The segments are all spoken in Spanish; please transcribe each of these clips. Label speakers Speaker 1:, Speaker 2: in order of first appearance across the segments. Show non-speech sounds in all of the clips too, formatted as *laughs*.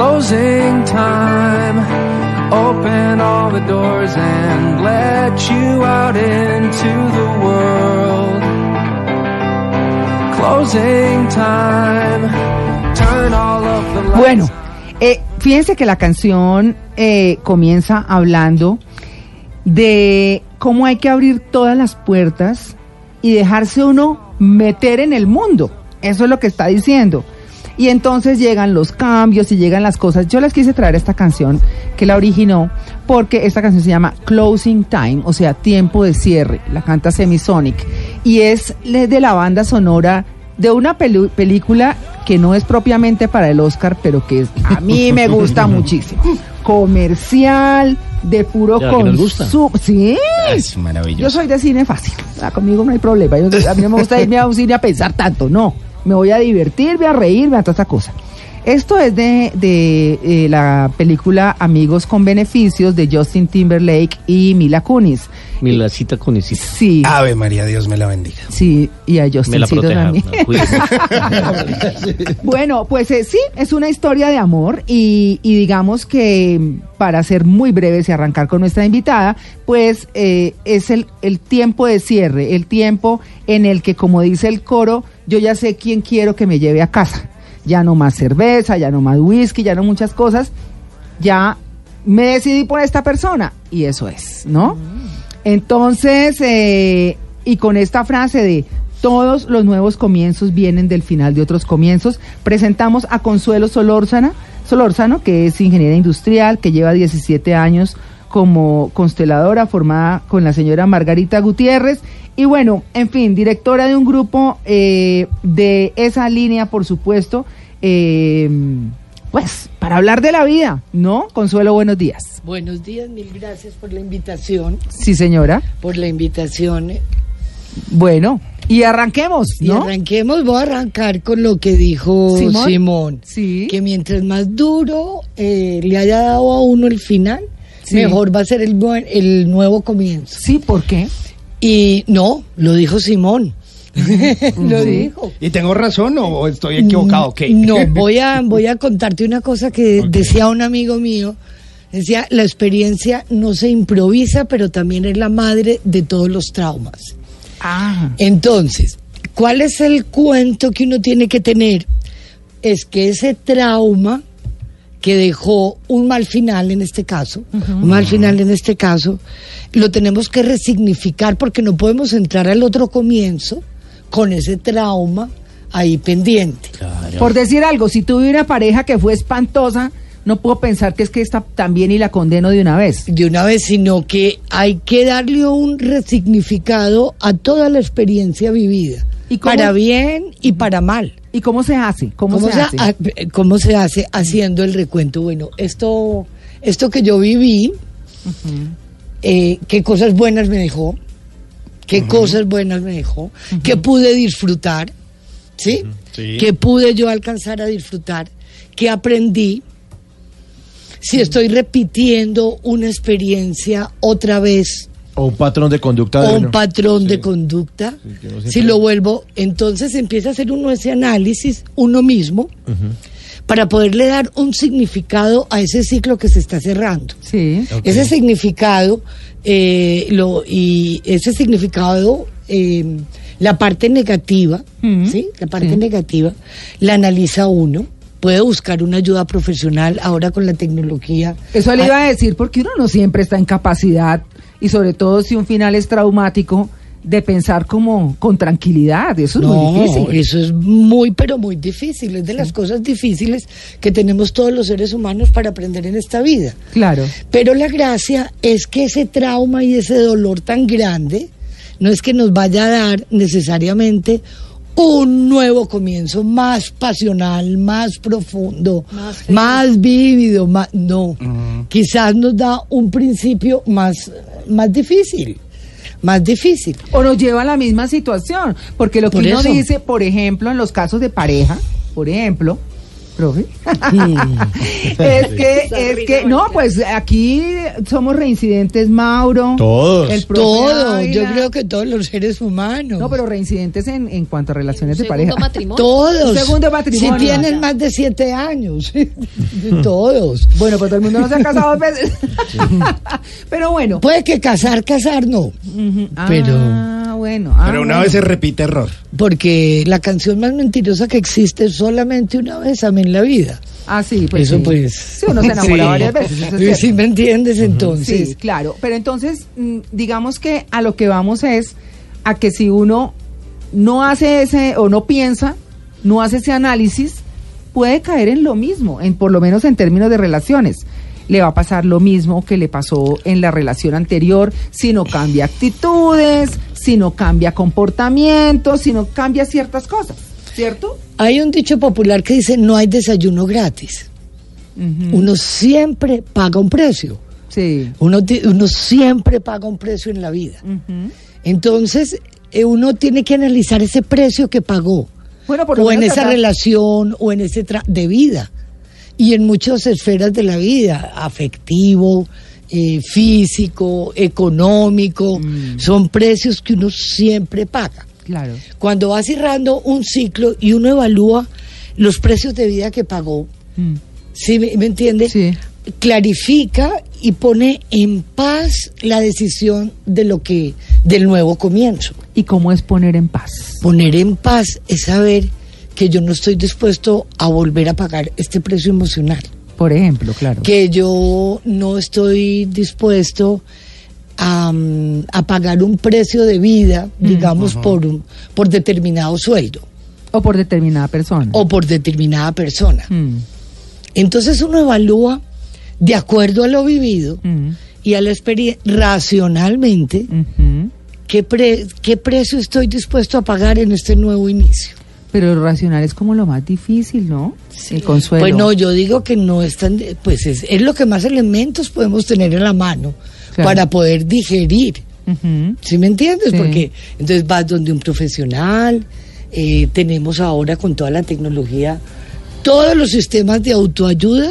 Speaker 1: Closing time. Open all the doors and let you out into the world. Closing time. Turn all of the lights.
Speaker 2: Bueno, eh, fíjense que la canción eh, comienza hablando de cómo hay que abrir todas las puertas y dejarse uno meter en el mundo. Eso es lo que está diciendo. Y entonces llegan los cambios y llegan las cosas. Yo les quise traer esta canción que la originó porque esta canción se llama Closing Time, o sea, tiempo de cierre. La canta Semisonic. Y es de la banda sonora de una película que no es propiamente para el Oscar, pero que es- a mí *laughs* me gusta muchísimo. Comercial, de puro consumo. Sí.
Speaker 3: Es maravilloso.
Speaker 2: Yo soy de cine fácil. Ah, conmigo no hay problema. Yo- a mí no me gusta irme a un cine a pensar tanto. No. Me voy a divertirme, a reírme, a toda esta cosa. Esto es de, de eh, la película Amigos con Beneficios de Justin Timberlake y Mila Kunis.
Speaker 3: Milacita con Isita.
Speaker 2: Sí,
Speaker 4: Ave María, Dios me la bendiga.
Speaker 2: sí, y a
Speaker 3: Me
Speaker 2: Justin
Speaker 3: la proteja. no, cuídese. *laughs*
Speaker 2: Bueno, pues eh, sí, es una historia de amor y, y digamos que para ser muy breves y arrancar con nuestra invitada, pues eh, es el, el tiempo de cierre, el tiempo en el que, como dice el coro, yo ya sé quién quiero que me lleve a casa. Ya no más cerveza, ya no más whisky, ya no muchas cosas. Ya me decidí por esta persona y eso es, ¿no? Entonces, eh, y con esta frase de todos los nuevos comienzos vienen del final de otros comienzos, presentamos a Consuelo Solórzana, Solórzano, que es ingeniera industrial, que lleva 17 años como consteladora, formada con la señora Margarita Gutiérrez. Y bueno, en fin, directora de un grupo eh, de esa línea, por supuesto, eh, pues para hablar de la vida, ¿no? Consuelo, buenos días.
Speaker 5: Buenos días, mil gracias por la invitación,
Speaker 2: Sí, señora.
Speaker 5: por la invitación.
Speaker 2: Bueno, y arranquemos,
Speaker 5: Y
Speaker 2: ¿no?
Speaker 5: arranquemos, voy a arrancar con lo que dijo
Speaker 2: Simón.
Speaker 5: Simón.
Speaker 2: Sí.
Speaker 5: Que mientras más duro eh, le haya dado a uno el final,
Speaker 2: Sí.
Speaker 5: mejor va a ser el, buen- el nuevo comienzo.
Speaker 2: Sí, ¿por qué?
Speaker 5: Y no, lo dijo Simón. *laughs* lo
Speaker 2: Sí.
Speaker 5: dijo.
Speaker 4: ¿Y tengo razón o estoy equivocado? ¿Qué?
Speaker 5: No, voy a, *laughs* voy a contarte una cosa que decía un amigo mío. Decía, la experiencia no se improvisa, pero también es la madre de todos los traumas.
Speaker 2: Ah,
Speaker 5: Entonces, ¿cuál es el cuento que uno tiene que tener? Es que ese trauma que dejó un mal final en este caso, un mal final en este caso, lo tenemos que resignificar porque no podemos entrar al otro comienzo con ese trauma ahí pendiente.
Speaker 2: por decir algo, si tuve una pareja que fue espantosa, no puedo pensar que es que está también y la condeno de una vez.
Speaker 5: de una vez, sino que hay que darle un resignificado a toda la experiencia vivida,
Speaker 2: ¿Y cómo-
Speaker 5: para bien y para mal.
Speaker 2: ¿Y cómo se hace? ¿Cómo,
Speaker 5: ¿Cómo,
Speaker 2: se,
Speaker 5: se,
Speaker 2: hace?
Speaker 5: ha- eh, cómo se hace haciendo el recuento? Bueno, esto, esto que yo viví, eh, qué cosas buenas me dejó, qué cosas buenas me dejó, qué pude disfrutar, ¿sí?
Speaker 4: Sí.
Speaker 5: ¿Qué pude yo alcanzar a disfrutar? ¿Qué aprendí? Si estoy repitiendo una experiencia otra vez
Speaker 3: O un patrón de conducta.
Speaker 5: o un patrón de conducta, si lo vuelvo, entonces empieza a hacer uno ese análisis, uno mismo, para poderle dar un significado a ese ciclo que se está cerrando.
Speaker 2: Sí.
Speaker 5: Ese significado, eh, lo, y ese significado, eh, la parte negativa. La parte
Speaker 2: Sí.
Speaker 5: negativa, la analiza uno, puede buscar una ayuda profesional ahora con la tecnología.
Speaker 2: Eso le
Speaker 5: Ah,
Speaker 2: iba a decir porque uno no siempre está en capacidad y sobre todo si un final es traumático de pensar como con tranquilidad. Eso es muy difícil.
Speaker 5: eso es muy, pero muy difícil. Es de las cosas difíciles que tenemos todos los seres humanos para aprender en esta vida.
Speaker 2: Claro.
Speaker 5: Pero la gracia es que ese trauma y ese dolor tan grande no es que nos vaya a dar necesariamente un nuevo comienzo más pasional, más profundo, más, vívido, más no. Quizás nos da un principio más más difícil, más difícil.
Speaker 2: O nos lleva a la misma situación. Porque lo que
Speaker 5: Por
Speaker 2: uno
Speaker 5: eso.
Speaker 2: dice, por ejemplo, en los casos de pareja, por ejemplo, profe, *laughs* es que, es que, no, pues aquí somos reincidentes, Mauro.
Speaker 3: Todos.
Speaker 2: el profe
Speaker 5: Todo, yo creo que todos los seres humanos.
Speaker 2: No, pero reincidentes en, en cuanto a relaciones de pareja.
Speaker 6: Segundo matrimonio.
Speaker 5: Todos.
Speaker 2: Un segundo matrimonio.
Speaker 5: Si tienen más de siete años. *laughs* *laughs* todos.
Speaker 2: Bueno, pues todo el mundo no se ha casado dos veces. pero bueno.
Speaker 5: Puede que casar, casar no. Pero.
Speaker 2: Ah, bueno. ah,
Speaker 4: Pero una
Speaker 2: bueno.
Speaker 4: vez se repite error.
Speaker 5: Porque la canción más mentirosa que existe es solamente una vez a mí en la vida.
Speaker 2: Ah, sí, pues.
Speaker 5: Eso
Speaker 2: sí.
Speaker 5: pues.
Speaker 2: Sí, uno se enamora
Speaker 5: Sí.
Speaker 2: varias veces. eso es
Speaker 5: Sí, me entiendes entonces.
Speaker 2: Sí, claro. Pero entonces, mm, digamos que a lo que vamos es a que si uno no hace ese o no piensa, no hace ese análisis, puede caer en lo mismo, en por lo menos en términos de relaciones. Le va a pasar lo mismo que le pasó en la relación anterior si no cambia actitudes, si no cambia comportamientos, si no cambia ciertas cosas, ¿cierto?
Speaker 5: Hay un dicho popular que dice no hay desayuno gratis. Uno siempre paga un precio.
Speaker 2: Sí.
Speaker 5: Uno, uno siempre paga un precio en la vida. Entonces, eh, uno tiene que analizar ese precio que pagó.
Speaker 2: Bueno, por lo
Speaker 5: o en esa relación o en ese tra- de vida. Y en muchas esferas de la vida, afectivo, eh, físico, económico,
Speaker 2: Mm.
Speaker 5: son precios que uno siempre paga.
Speaker 2: Claro.
Speaker 5: Cuando va cerrando un ciclo y uno evalúa los precios de vida que pagó,
Speaker 2: Mm.
Speaker 5: ¿sí me, me entiende?
Speaker 2: Sí.
Speaker 5: Clarifica y pone en paz la decisión de lo que del nuevo comienzo.
Speaker 2: ¿Y cómo es poner en paz?
Speaker 5: Poner en paz es saber que yo no estoy dispuesto a volver a pagar este precio emocional,
Speaker 2: Por ejemplo, claro.
Speaker 5: que yo no estoy dispuesto a, mm, a pagar un precio de vida, digamos, por, un- por determinado sueldo
Speaker 2: O por determinada persona.
Speaker 5: o por determinada persona.
Speaker 2: Mm,
Speaker 5: Entonces uno evalúa de acuerdo a lo vivido
Speaker 2: mm,
Speaker 5: y a la experiencia racionalmente qué, pre- qué precio estoy dispuesto a pagar en este nuevo inicio.
Speaker 2: Pero lo racional es como lo más difícil, ¿no? El consuelo.
Speaker 5: Pues no, yo digo que no es tan, pues es, es lo que más elementos podemos tener en la mano
Speaker 2: Claro.
Speaker 5: para poder digerir.
Speaker 2: Ujú.
Speaker 5: ¿Sí me entiendes?
Speaker 2: Sí.
Speaker 5: Porque entonces vas donde un profesional, eh, tenemos ahora con toda la tecnología, todos los sistemas de autoayuda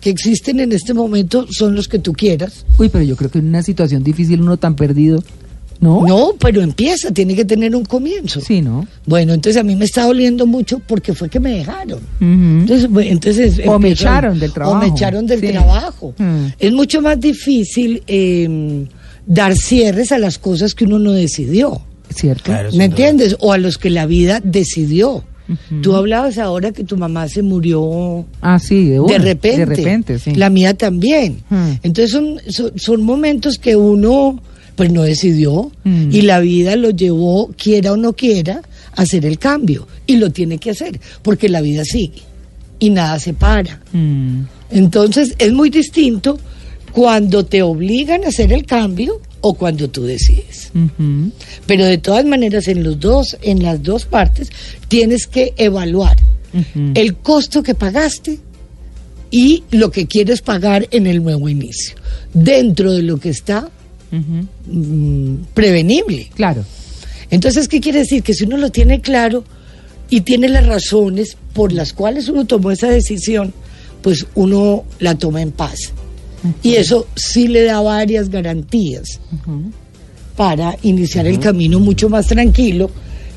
Speaker 5: que existen en este momento son los que tú quieras.
Speaker 2: Uy, pero yo creo que en una situación difícil uno tan perdido, ¿no?
Speaker 5: No, pero empieza, tiene que tener un comienzo.
Speaker 2: Sí, ¿no?
Speaker 5: Bueno, entonces a mí me está doliendo mucho porque fue que me dejaron.
Speaker 2: Ujú.
Speaker 5: Entonces, bueno, entonces
Speaker 2: O me echaron del trabajo.
Speaker 5: O me echaron del
Speaker 2: Sí.
Speaker 5: trabajo.
Speaker 2: Mm.
Speaker 5: Es mucho más difícil eh, dar cierres a las cosas que uno no decidió.
Speaker 2: ¿Cierto?
Speaker 5: ¿Me entiendes? O a los que la vida decidió. Tú hablabas ahora que tu mamá se murió
Speaker 2: Ah, sí, de, una,
Speaker 5: de repente.
Speaker 2: De repente, sí.
Speaker 5: La mía también.
Speaker 2: Hmm.
Speaker 5: Entonces son, son, son momentos que uno pues no decidió
Speaker 2: Hmm.
Speaker 5: y la vida lo llevó, quiera o no quiera, a hacer el cambio. Y lo tiene que hacer, porque la vida sigue y nada se para.
Speaker 2: Mm,
Speaker 5: Entonces es muy distinto cuando te obligan a hacer el cambio o cuando tú decides. Pero de todas maneras en los dos, en las dos partes, tienes que evaluar el costo que pagaste y lo que quieres pagar en el nuevo inicio, dentro de lo que está Mm, prevenible.
Speaker 2: Claro.
Speaker 5: Entonces, ¿qué quiere decir? Que si uno lo tiene claro y tiene las razones por las cuales uno tomó esa decisión, pues uno la toma en paz. Y eso sí le da varias garantías para iniciar el camino mucho más tranquilo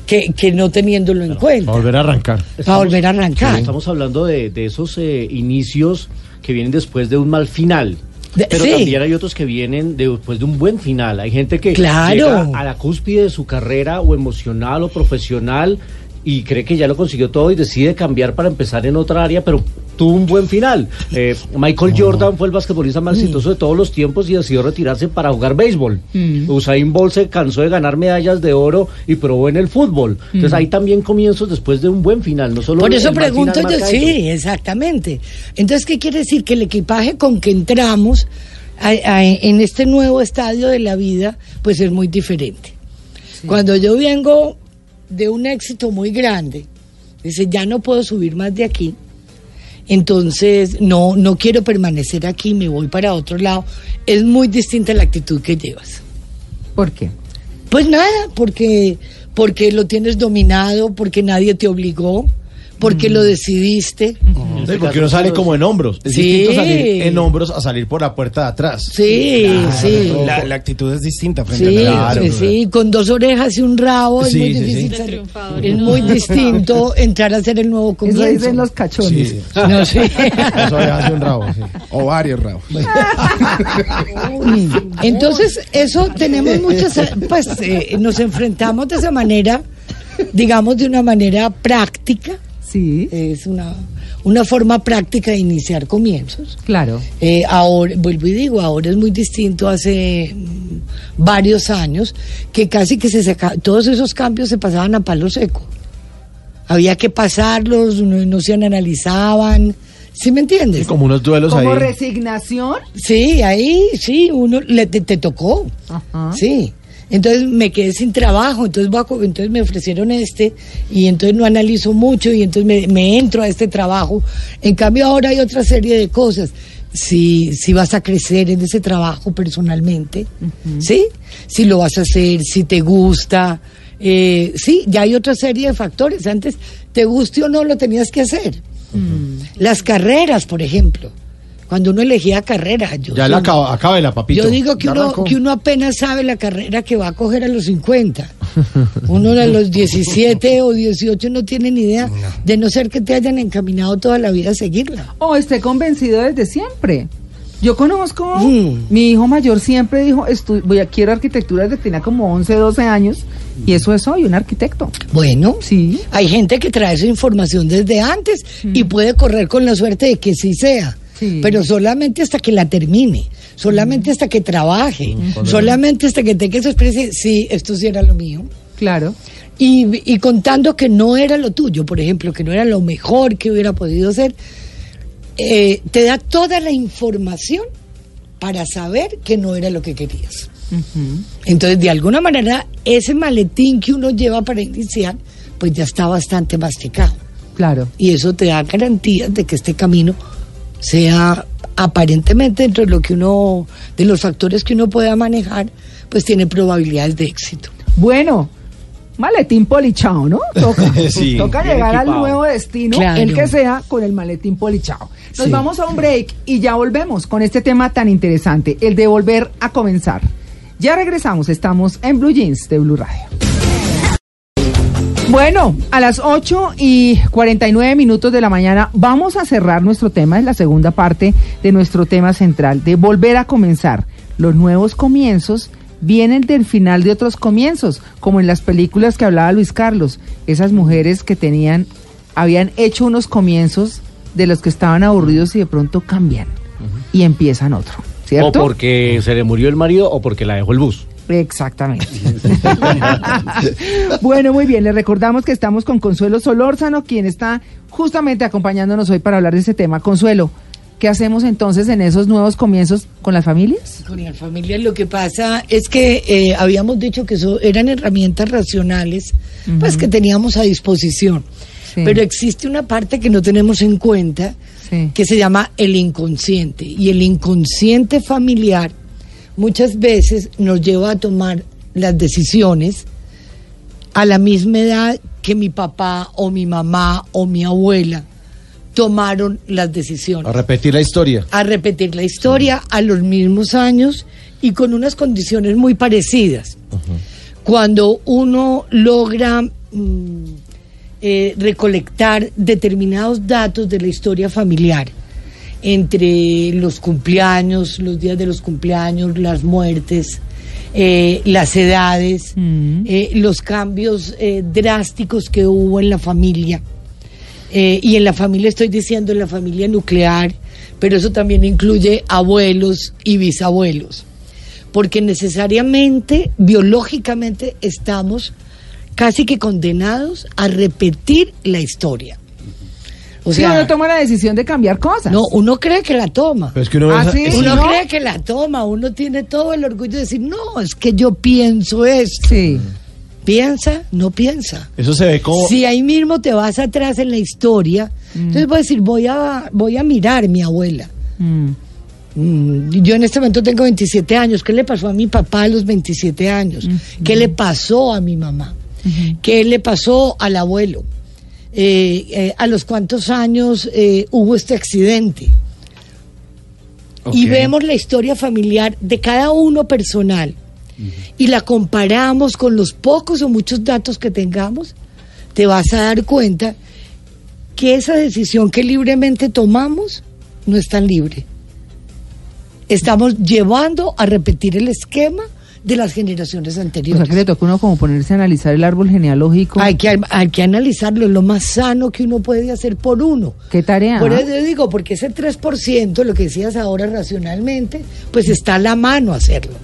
Speaker 5: que, que no teniéndolo en cuenta,
Speaker 3: Para volver a arrancar.
Speaker 5: para volver a arrancar.
Speaker 7: Estamos hablando de, de esos eh, inicios que vienen después de un mal final.
Speaker 5: De-
Speaker 7: pero
Speaker 5: sí.
Speaker 7: también hay otros que vienen de- después de un buen final. Hay gente que
Speaker 5: Claro.
Speaker 7: llega a la cúspide de su carrera o emocional o profesional y cree que ya lo consiguió todo y decide cambiar para empezar en otra área, pero tuvo un buen final. Eh, Michael Jordan fue el basquetbolista más exitoso de todos los tiempos y decidió retirarse para jugar béisbol. Usain Bolt se cansó de ganar medallas de oro y probó en el fútbol. Entonces hay también comienzos después de un buen final, no solo
Speaker 5: Por
Speaker 7: el
Speaker 5: eso pregunto yo, sí,
Speaker 7: eso.
Speaker 5: exactamente. Entonces, ¿qué quiere decir? Que el equipaje con que entramos a- a- en este nuevo estadio de la vida, pues es muy diferente. Cuando yo vengo de un éxito muy grande, dice, ya no puedo subir más de aquí, entonces no, no quiero permanecer aquí, me voy para otro lado, es muy distinta la actitud que llevas.
Speaker 2: ¿Por qué?
Speaker 5: Pues nada, porque, porque lo tienes dominado, porque nadie te obligó, porque lo decidiste.
Speaker 3: Sí, porque uno sale como en hombros. Es
Speaker 5: Sí.
Speaker 3: distinto salir en hombros a salir por la puerta de atrás.
Speaker 5: Sí, sí.
Speaker 4: La, la actitud es distinta frente
Speaker 5: Sí,
Speaker 4: a la
Speaker 5: sí, sí, con dos orejas y un rabo es muy
Speaker 3: sí,
Speaker 5: difícil. salir. Es muy distinto *laughs* entrar a hacer el nuevo
Speaker 2: Eso
Speaker 5: comienzo.
Speaker 2: dicen los cachones.
Speaker 4: Sí. *laughs*
Speaker 5: No sé.
Speaker 3: Eso hace un rabo. sí.
Speaker 4: O varios rabos. *laughs*
Speaker 5: Entonces, eso tenemos muchas, pues eh, nos enfrentamos de esa manera, digamos de una manera práctica,
Speaker 2: Sí,
Speaker 5: es una, una forma práctica de iniciar comienzos.
Speaker 2: claro.
Speaker 5: Eh, ahora, vuelvo y digo, ahora es muy distinto hace varios años que casi que se saca, todos esos cambios se pasaban a palo seco. Había que pasarlos, no, no se analizaban. ¿Sí me entiendes?
Speaker 3: Sí, como unos duelos
Speaker 2: Como
Speaker 3: ahí.
Speaker 2: resignación.
Speaker 5: Sí, ahí sí, uno le, te, te tocó.
Speaker 2: Ajá.
Speaker 5: Sí. Entonces me quedé sin trabajo, entonces, voy a co- entonces me ofrecieron este y entonces no analizo mucho y entonces me, me entro a este trabajo. En cambio ahora hay otra serie de cosas. Si, si vas a crecer en ese trabajo personalmente, ¿sí? Si lo vas a hacer, si te gusta, eh, sí, ya hay otra serie de factores. Antes, te guste o no, lo tenías que hacer. Las carreras, por ejemplo. Cuando uno elegía carrera, yo
Speaker 3: Ya la acaba, acaba la papito.
Speaker 5: yo digo que uno, que uno apenas sabe la carrera que va a coger a los 50. Uno a los 17 o 18 no tiene ni idea, de no ser que te hayan encaminado toda la vida a seguirla.
Speaker 2: O esté convencido desde siempre. Yo conozco,
Speaker 5: Mm.
Speaker 2: mi hijo mayor siempre dijo, voy a quiero arquitectura desde que tenía como 11, 12 años, y eso es hoy, un arquitecto.
Speaker 5: Bueno,
Speaker 2: Sí.
Speaker 5: hay gente que trae esa información desde antes y puede correr con la suerte de que sí sea.
Speaker 2: Sí.
Speaker 5: Pero solamente hasta que la termine, solamente hasta que trabaje, solamente hasta que tenga esa experiencia, sí, esto sí era lo mío.
Speaker 2: Claro.
Speaker 5: y, y contando que no era lo tuyo, por ejemplo, que no era lo mejor que hubiera podido ser, eh, te da toda la información para saber que no era lo que querías. Entonces, de alguna manera, ese maletín que uno lleva para iniciar, pues ya está bastante masticado.
Speaker 2: Claro.
Speaker 5: Y eso te da garantías de que este camino sea aparentemente dentro de lo que uno, de los factores que uno pueda manejar, pues tiene probabilidades de éxito.
Speaker 2: Bueno, maletín polichao, ¿no? Toca, *laughs*
Speaker 3: Sí,
Speaker 2: toca
Speaker 7: bien
Speaker 2: llegar al nuevo destino,
Speaker 5: Claro.
Speaker 2: el que sea, con el maletín polichao. Nos
Speaker 5: Sí.
Speaker 2: vamos a un break y ya volvemos con este tema tan interesante, el de volver a comenzar. Ya regresamos, estamos en Blue Jeans de Blue Radio. Bueno, a las 8 y 49 minutos de la mañana vamos a cerrar nuestro tema, es la segunda parte de nuestro tema central, de volver a comenzar. Los nuevos comienzos vienen del final de otros comienzos, como en las películas que hablaba Luis Carlos, esas mujeres que tenían, habían hecho unos comienzos de los que estaban aburridos y de pronto cambian y empiezan otro,
Speaker 7: O
Speaker 2: ¿cierto?
Speaker 7: porque se le murió el marido o porque la dejó el bus.
Speaker 2: Exactamente. *laughs* bueno, muy bien, le recordamos que estamos con Consuelo Solórzano, quien está justamente acompañándonos hoy para hablar de este tema. Consuelo, ¿qué hacemos entonces en esos nuevos comienzos con las familias?
Speaker 5: Con las familias lo que pasa es que eh, habíamos dicho que eso eran herramientas racionales, pues que teníamos a disposición.
Speaker 2: Sí.
Speaker 5: Pero existe una parte que no tenemos en cuenta,
Speaker 2: Sí.
Speaker 5: que se llama el inconsciente. Y el inconsciente familiar muchas veces nos lleva a tomar las decisiones a la misma edad que mi papá o mi mamá o mi abuela tomaron las decisiones
Speaker 3: A repetir la historia.
Speaker 5: a repetir la historia a los mismos años y con unas condiciones muy parecidas. Cuando uno logra mm, eh, recolectar determinados datos de la historia familiar, entre los cumpleaños, los días de los cumpleaños, las muertes, eh, las edades,
Speaker 2: Mm.
Speaker 5: eh, los cambios eh, drásticos que hubo en la familia, y en la familia estoy diciendo en la familia nuclear, pero eso también incluye abuelos y bisabuelos. Porque necesariamente, biológicamente, estamos casi que condenados a repetir la historia.
Speaker 2: O sea, uno toma la decisión de cambiar cosas.
Speaker 5: No, uno cree que la toma.
Speaker 3: Pero es que uno ve
Speaker 2: ¿Ah, sí?
Speaker 3: esa-
Speaker 5: Uno
Speaker 2: ¿no?
Speaker 5: cree que la toma, uno tiene todo el orgullo de decir, no, es que yo pienso esto.
Speaker 2: Sí.
Speaker 5: Piensa, no piensa.
Speaker 3: Eso se ve como...
Speaker 5: Si ahí mismo te vas atrás en la historia, entonces voy a decir, voy a, voy a mirar mi abuela.
Speaker 2: Mm.
Speaker 5: Mm, Yo en este momento tengo 27 años. ¿Qué le pasó a mi papá a los 27 años? ¿Qué le pasó a mi mamá? ¿Qué le pasó al abuelo? Eh, eh, ¿A los cuántos años eh, hubo este accidente? Y vemos la historia familiar de cada uno personal y la comparamos con los pocos o muchos datos que tengamos, te vas a dar cuenta que esa decisión que libremente tomamos no es tan libre. Estamos llevando a repetir el esquema de las generaciones
Speaker 2: O
Speaker 5: anteriores.
Speaker 2: sea que le toca a uno como ponerse a analizar el árbol genealógico.
Speaker 5: Hay que, hay que analizarlo, es lo más sano que uno puede hacer por uno.
Speaker 2: ¿Qué tarea?
Speaker 5: Por eso yo digo, porque ese 3%, lo que decías ahora racionalmente, pues está a la mano hacerlo.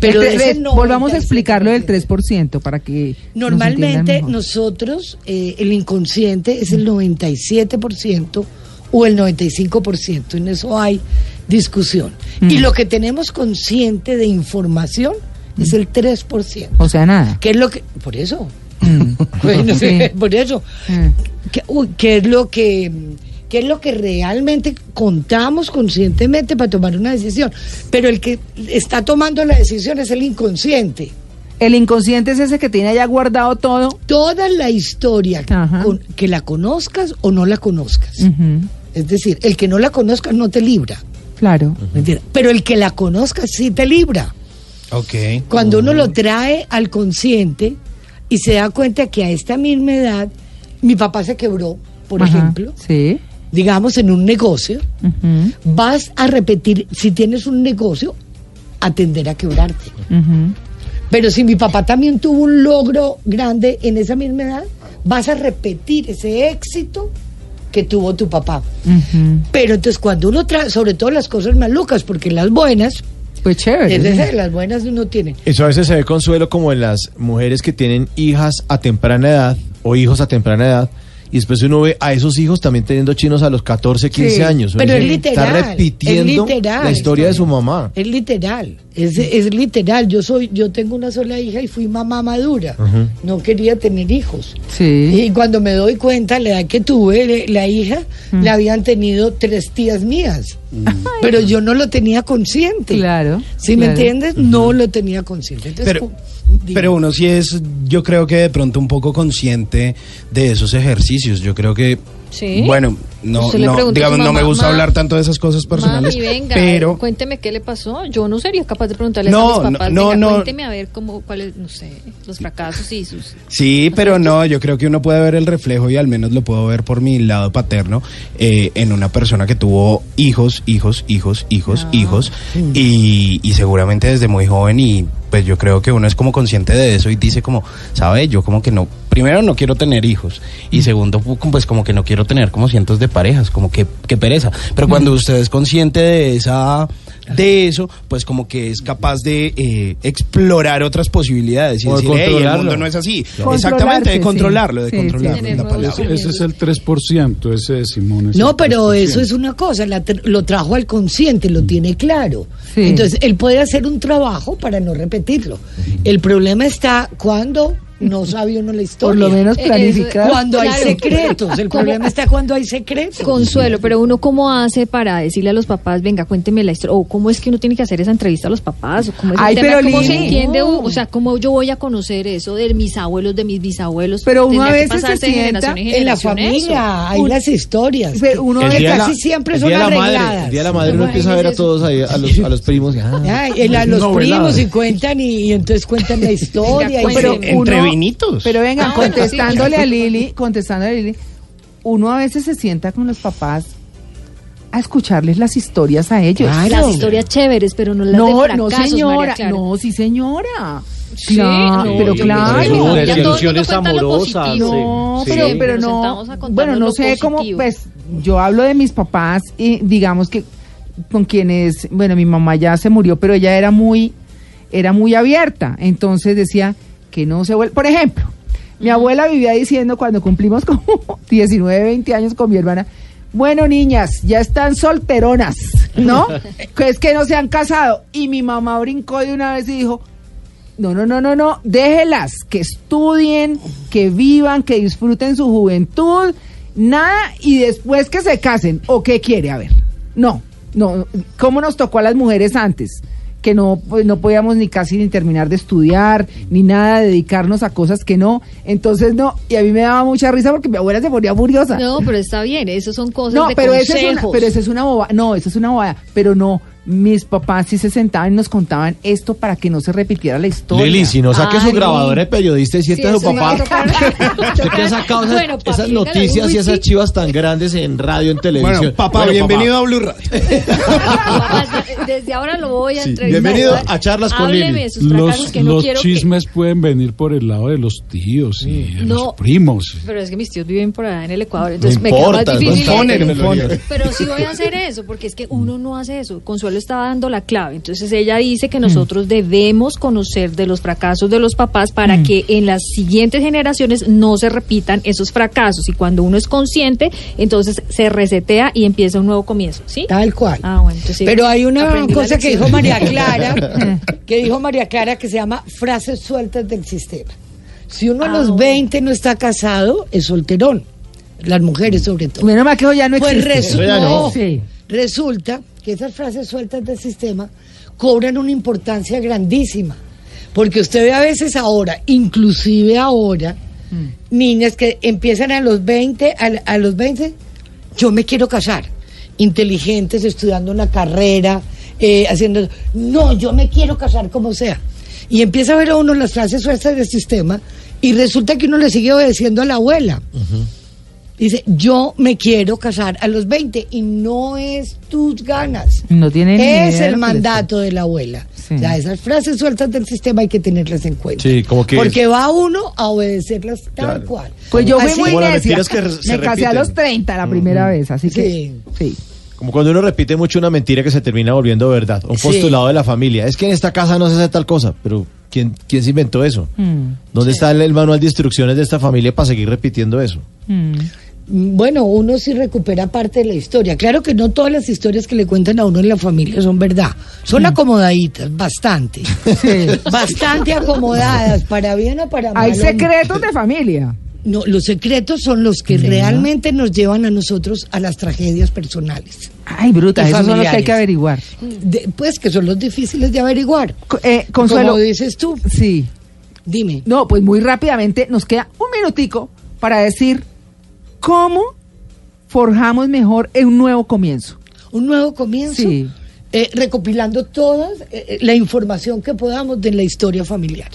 Speaker 5: Pero de
Speaker 2: eh, volvamos a
Speaker 5: 97%.
Speaker 2: explicarlo del 3% para que
Speaker 5: Normalmente nosotros, eh, el inconsciente es el 97% o el 95%, en eso hay discusión.
Speaker 2: Mm.
Speaker 5: Y lo que tenemos consciente de información es el 3%.
Speaker 2: O sea, nada.
Speaker 5: ¿Qué es lo que...? Por eso.
Speaker 2: Mm. *laughs*
Speaker 5: Bueno,
Speaker 2: Sí. *laughs*
Speaker 5: por eso.
Speaker 2: Mm.
Speaker 5: ¿Qué, uy, qué es lo que qué es lo que realmente contamos conscientemente para tomar una decisión? Pero el que está tomando la decisión es el inconsciente.
Speaker 2: El inconsciente es ese que tiene allá guardado todo.
Speaker 5: Toda la historia, con- que la conozcas o no la conozcas.
Speaker 2: Ujú,
Speaker 5: Es decir, el que no la conozca no te libra.
Speaker 2: Claro.
Speaker 5: Pero el que la conozca sí te libra.
Speaker 4: Ok.
Speaker 5: Cuando uno lo trae al consciente y se da cuenta que a esta misma edad mi papá se quebró, por
Speaker 2: Ajá,
Speaker 5: ejemplo,
Speaker 2: Sí.
Speaker 5: digamos en un negocio, vas a repetir, si tienes un negocio, a tender a quebrarte. Pero si mi papá también tuvo un logro grande en esa misma edad, vas a repetir ese éxito que tuvo tu papá. Pero entonces cuando uno trae, sobre todo las cosas malucas, porque las buenas,
Speaker 2: Pues chévere.
Speaker 5: es
Speaker 2: sí.
Speaker 5: decir, las buenas uno tiene.
Speaker 3: Eso a veces se ve consuelo como en las mujeres que tienen hijas a temprana edad o hijos a temprana edad. Y después uno ve a esos hijos también teniendo chinos a los 14, 15
Speaker 2: Sí,
Speaker 3: años.
Speaker 5: Pero es literal,
Speaker 3: Está repitiendo
Speaker 5: es literal.
Speaker 3: la historia de su mamá.
Speaker 5: Es literal, es, es literal. Yo soy, yo tengo una sola hija y fui mamá madura. No quería tener hijos.
Speaker 2: Sí.
Speaker 5: Y cuando me doy cuenta, la edad que tuve, la hija,
Speaker 2: Mm.
Speaker 5: la habían tenido tres tías mías. Pero yo no lo tenía consciente.
Speaker 2: Claro.
Speaker 5: ¿Sí me
Speaker 2: claro.
Speaker 5: entiendes? No lo tenía consciente. Entonces,
Speaker 4: Pero, pero uno sí es, yo creo que de pronto un poco consciente de esos ejercicios. Yo creo que,
Speaker 8: Sí.
Speaker 4: bueno, no, no, digamos, no me gusta
Speaker 8: "Ma,
Speaker 4: hablar tanto de esas cosas personales.
Speaker 8: Mami, venga,
Speaker 4: pero
Speaker 8: cuénteme qué le pasó. Yo no sería capaz de preguntarle
Speaker 4: No,
Speaker 8: a mis papás,
Speaker 4: no,
Speaker 8: venga,
Speaker 4: no.
Speaker 8: cuénteme a ver cómo, cuáles, no sé, los fracasos y sus...
Speaker 4: Sí, pero no, yo creo que uno puede ver el reflejo y al menos lo puedo ver por mi lado paterno eh, en una persona que tuvo hijos, hijos, hijos, hijos, hijos y, y seguramente desde muy joven y pues yo creo que uno es como consciente de eso y dice como, ¿sabe? Yo como que no, primero no quiero tener hijos y segundo pu- pues como que no quiero tener como cientos de parejas, como que, que pereza. Pero cuando usted es consciente de esa de eso, pues como que es capaz de eh, explorar otras posibilidades y
Speaker 3: O
Speaker 4: decir, "Hey, el
Speaker 3: controlarlo".
Speaker 4: mundo no es así. Exactamente, de
Speaker 2: sí.
Speaker 4: controlarlo, de controlarlo.
Speaker 8: sí.
Speaker 4: la.
Speaker 8: Ese- es el
Speaker 9: 3%, ese de Simón. es
Speaker 5: No, pero
Speaker 9: 3%.
Speaker 5: eso es una cosa, la tr- lo trajo al consciente, lo tiene claro.
Speaker 2: Sí.
Speaker 5: Entonces, él puede hacer un trabajo para no repetirlo. El problema está cuando no sabe uno la historia.
Speaker 2: Por lo menos planificar.
Speaker 5: Cuando hay secretos. El
Speaker 8: ¿Cómo?
Speaker 5: problema está cuando hay secretos.
Speaker 8: Consuelo, pero uno cómo hace para decirle a los papás, venga, cuénteme la historia, o cómo es que uno tiene que hacer esa entrevista a los papás, o cómo es el
Speaker 2: Ay,
Speaker 8: tema,
Speaker 2: pero
Speaker 8: cómo se entiende, uno? o sea, cómo yo voy a conocer eso de mis abuelos, de mis bisabuelos.
Speaker 2: Pero uno a veces se sienta
Speaker 8: generación en
Speaker 5: En la familia
Speaker 8: eso.
Speaker 5: hay las historias.
Speaker 2: Pero uno
Speaker 5: casi
Speaker 3: la-
Speaker 5: siempre
Speaker 3: el
Speaker 5: son
Speaker 3: día de la
Speaker 5: arregladas.
Speaker 3: madre, el día de la madre uno empieza a ver a todos ahí, a los, a los *laughs* primos. y, ah,
Speaker 5: Ay, el- a los primos y cuentan y, y entonces cuentan la *laughs* historia.
Speaker 2: Pero uno- Pero venga,
Speaker 8: Ah, bueno,
Speaker 2: contestándole
Speaker 8: sí.
Speaker 2: a Lili, contestándole a Lili, uno a veces se sienta con los papás a escucharles las historias a ellos.
Speaker 5: Claro.
Speaker 8: Las historias chéveres, pero no las
Speaker 2: No,
Speaker 8: de
Speaker 2: no
Speaker 8: fracasos,
Speaker 2: señora,
Speaker 8: María Clara.
Speaker 2: no, sí señora. Claro,
Speaker 8: no,
Speaker 2: pero claro.
Speaker 7: No,
Speaker 8: cuenta lo
Speaker 7: amorosas.
Speaker 2: No,
Speaker 7: Sí,
Speaker 2: pero,
Speaker 7: sí.
Speaker 2: no. Bueno, no sé cómo, pues, yo hablo de mis papás y digamos que con quienes, bueno, mi mamá ya se murió, pero ella era muy, era muy abierta. Entonces decía que no se vuelve. Por ejemplo, mi abuela vivía diciendo cuando cumplimos como *laughs* 19, 20 años con mi hermana. Bueno, niñas, ya están solteronas, ¿no? *laughs* que es que no se han casado. Y mi mamá brincó de una vez y dijo, no, no, no, no, no, déjelas, que estudien, que vivan, que disfruten su juventud, nada, y después que se casen, ¿o qué quiere? A ver, no, no, ¿cómo nos tocó a las mujeres antes? Que no, pues, no podíamos ni casi ni terminar de estudiar, ni nada, dedicarnos a cosas que no, entonces no, y a mí me daba mucha risa porque mi abuela se ponía furiosa.
Speaker 8: No, pero está bien, eso son cosas
Speaker 2: No,
Speaker 8: de
Speaker 2: pero esa es una,
Speaker 8: consejos.
Speaker 2: pero esa es una boba, no, esa es una bobada, pero no, mis papás sí se sentaban y nos contaban esto para que no se repitiera la historia.
Speaker 3: Lili, si no saque su
Speaker 2: Ay,
Speaker 3: grabadora de periodista y siente
Speaker 2: Sí,
Speaker 3: a su papá. Usted que ha sacado esas, *laughs*
Speaker 8: Bueno, papi,
Speaker 3: esas
Speaker 8: dígale,
Speaker 3: noticias y esas
Speaker 8: sí.
Speaker 3: chivas tan grandes en radio, en televisión.
Speaker 4: Bueno, papá, bienvenido a Blue Radio. *laughs*
Speaker 8: Desde ahora lo voy a
Speaker 3: Sí,
Speaker 8: entrevistar.
Speaker 3: bienvenido a charlas con Lili.
Speaker 9: Los,
Speaker 8: que no
Speaker 9: los
Speaker 8: quiero que-
Speaker 9: chismes pueden venir por el lado de los tíos y de
Speaker 8: No.
Speaker 9: los primos.
Speaker 8: Pero es que mis tíos viven por allá en el Ecuador, entonces me
Speaker 3: importa,
Speaker 8: queda más
Speaker 3: no
Speaker 8: difícil.
Speaker 3: no ponen.
Speaker 8: Pero sí voy a hacer eso, porque es que uno no hace eso. Consuelo estaba dando la clave. Entonces ella dice que nosotros debemos conocer de los fracasos de los papás para que en las siguientes generaciones no se repitan esos fracasos. Y cuando uno es consciente, entonces se resetea y empieza un nuevo comienzo. ¿Sí?
Speaker 5: Tal cual.
Speaker 8: Ah, bueno, entonces sí,
Speaker 5: Pero hay una cosa que dijo María Clara, *laughs* que dijo María Clara que se llama frases sueltas del sistema. Si uno a
Speaker 8: Ah,
Speaker 5: los
Speaker 8: bueno.
Speaker 5: 20 no está casado, es solterón. Las mujeres sobre todo.
Speaker 2: Menos mal que eso ya no
Speaker 5: Pues
Speaker 2: existe.
Speaker 5: resu-
Speaker 3: ya no.
Speaker 5: no.
Speaker 2: Sí.
Speaker 5: resulta que esas frases sueltas del sistema cobran una importancia grandísima. Porque usted ve a veces ahora, inclusive ahora,
Speaker 2: Mm.
Speaker 5: niñas que empiezan a los 20, a, a los 20, yo me quiero casar. Inteligentes, estudiando una carrera, eh, haciendo, no, yo me quiero casar como sea. Y empieza a ver a uno las frases sueltas del sistema y resulta que uno le sigue obedeciendo a la abuela. Dice, yo me quiero casar a los 20 y no es tus ganas.
Speaker 2: No tiene ni
Speaker 5: Es el mandato de la abuela.
Speaker 2: Sí.
Speaker 5: O sea, esas frases sueltas del sistema hay que tenerlas en cuenta.
Speaker 3: Sí, como que-
Speaker 5: Porque va uno a obedecerlas tal
Speaker 3: Claro.
Speaker 5: cual.
Speaker 2: Pues yo fui muy necia. Me casé a los 30 la primera vez, así que
Speaker 5: Sí.
Speaker 2: sí.
Speaker 3: Como cuando uno repite mucho una mentira que se termina volviendo verdad. Un
Speaker 5: Sí.
Speaker 3: postulado de la familia. Es que en esta casa no se hace tal cosa. Pero ¿quién, quién se inventó eso?
Speaker 2: Mm,
Speaker 3: ¿Dónde está el, el manual de instrucciones de esta familia para seguir repitiendo eso?
Speaker 2: mm.
Speaker 5: Bueno, uno sí recupera parte de la historia. Claro que no todas las historias que le cuentan a uno en la familia son verdad. Son acomodaditas, bastante. *laughs* Bastante acomodadas, para bien o para mal.
Speaker 2: Hay secretos de familia.
Speaker 5: No, los secretos son los que realmente nos llevan a nosotros a las tragedias personales.
Speaker 2: Ay, bruta, esos son los que hay que averiguar.
Speaker 5: De- pues que son los difíciles de averiguar.
Speaker 2: Eh, Consuelo,
Speaker 5: Como dices tú,
Speaker 2: sí.
Speaker 5: dime.
Speaker 2: No, pues muy rápidamente nos queda un minutico para decir cómo forjamos mejor un nuevo comienzo.
Speaker 5: Un nuevo comienzo.
Speaker 2: Sí.
Speaker 5: eh, recopilando toda eh, la información que podamos de la historia familiar.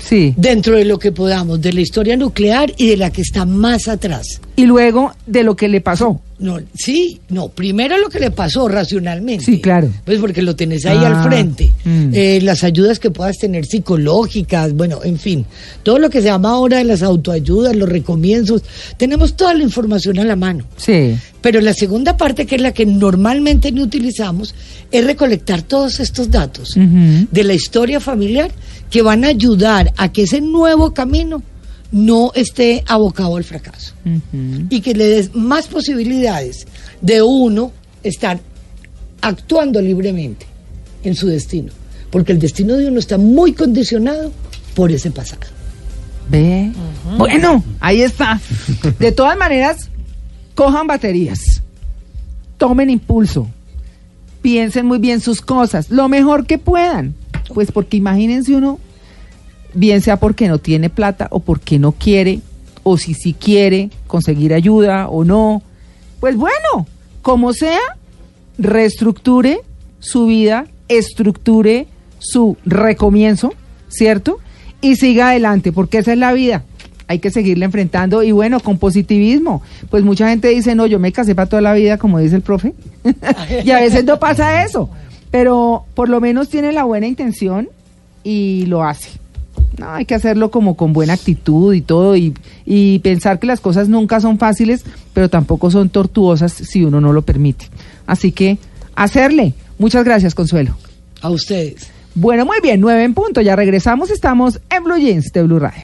Speaker 2: Sí.
Speaker 5: Dentro de lo que podamos, de la historia nuclear y de la que está más atrás.
Speaker 2: Y luego de lo que le pasó.
Speaker 5: No, sí, no, primero lo que le pasó racionalmente.
Speaker 2: Sí, claro.
Speaker 5: Pues porque lo tenés ahí
Speaker 2: Ah,
Speaker 5: al frente.
Speaker 2: mm.
Speaker 5: Eh, las ayudas que puedas tener psicológicas, bueno, en fin. Todo lo que se llama ahora de las autoayudas, los recomienzos. Tenemos toda la información a la mano.
Speaker 2: Sí.
Speaker 5: Pero la segunda parte, que es la que normalmente no utilizamos, es recolectar todos estos datos de la historia familiar que van a ayudar a que ese nuevo camino no esté abocado al fracaso y que le des más posibilidades de uno estar actuando libremente en su destino, porque el destino de uno está muy condicionado por ese pasado.
Speaker 2: Ve. Bueno, ahí está. De todas maneras, cojan baterías. Tomen impulso. Piensen muy bien sus cosas. Lo mejor que puedan. Pues porque imagínense uno, bien sea porque no tiene plata o porque no quiere, o si sí quiere conseguir ayuda o no. Pues bueno, como sea, reestructure su vida, estructure su recomienzo, ¿cierto? Y siga adelante, porque esa es la vida. Hay que seguirla enfrentando y bueno, con positivismo. Pues mucha gente dice, no, yo me casé para toda la vida, como dice el profe. *laughs* y a veces no pasa eso, pero por lo menos tiene la buena intención y lo hace. No, hay que hacerlo como con buena actitud y todo y, y pensar que las cosas nunca son fáciles, pero tampoco son tortuosas si uno no lo permite. Así que hacerle. Muchas gracias, Consuelo.
Speaker 5: A ustedes.
Speaker 2: Bueno, muy bien, nueve en punto. Ya regresamos. Estamos en Blue Jeans de Blue Radio.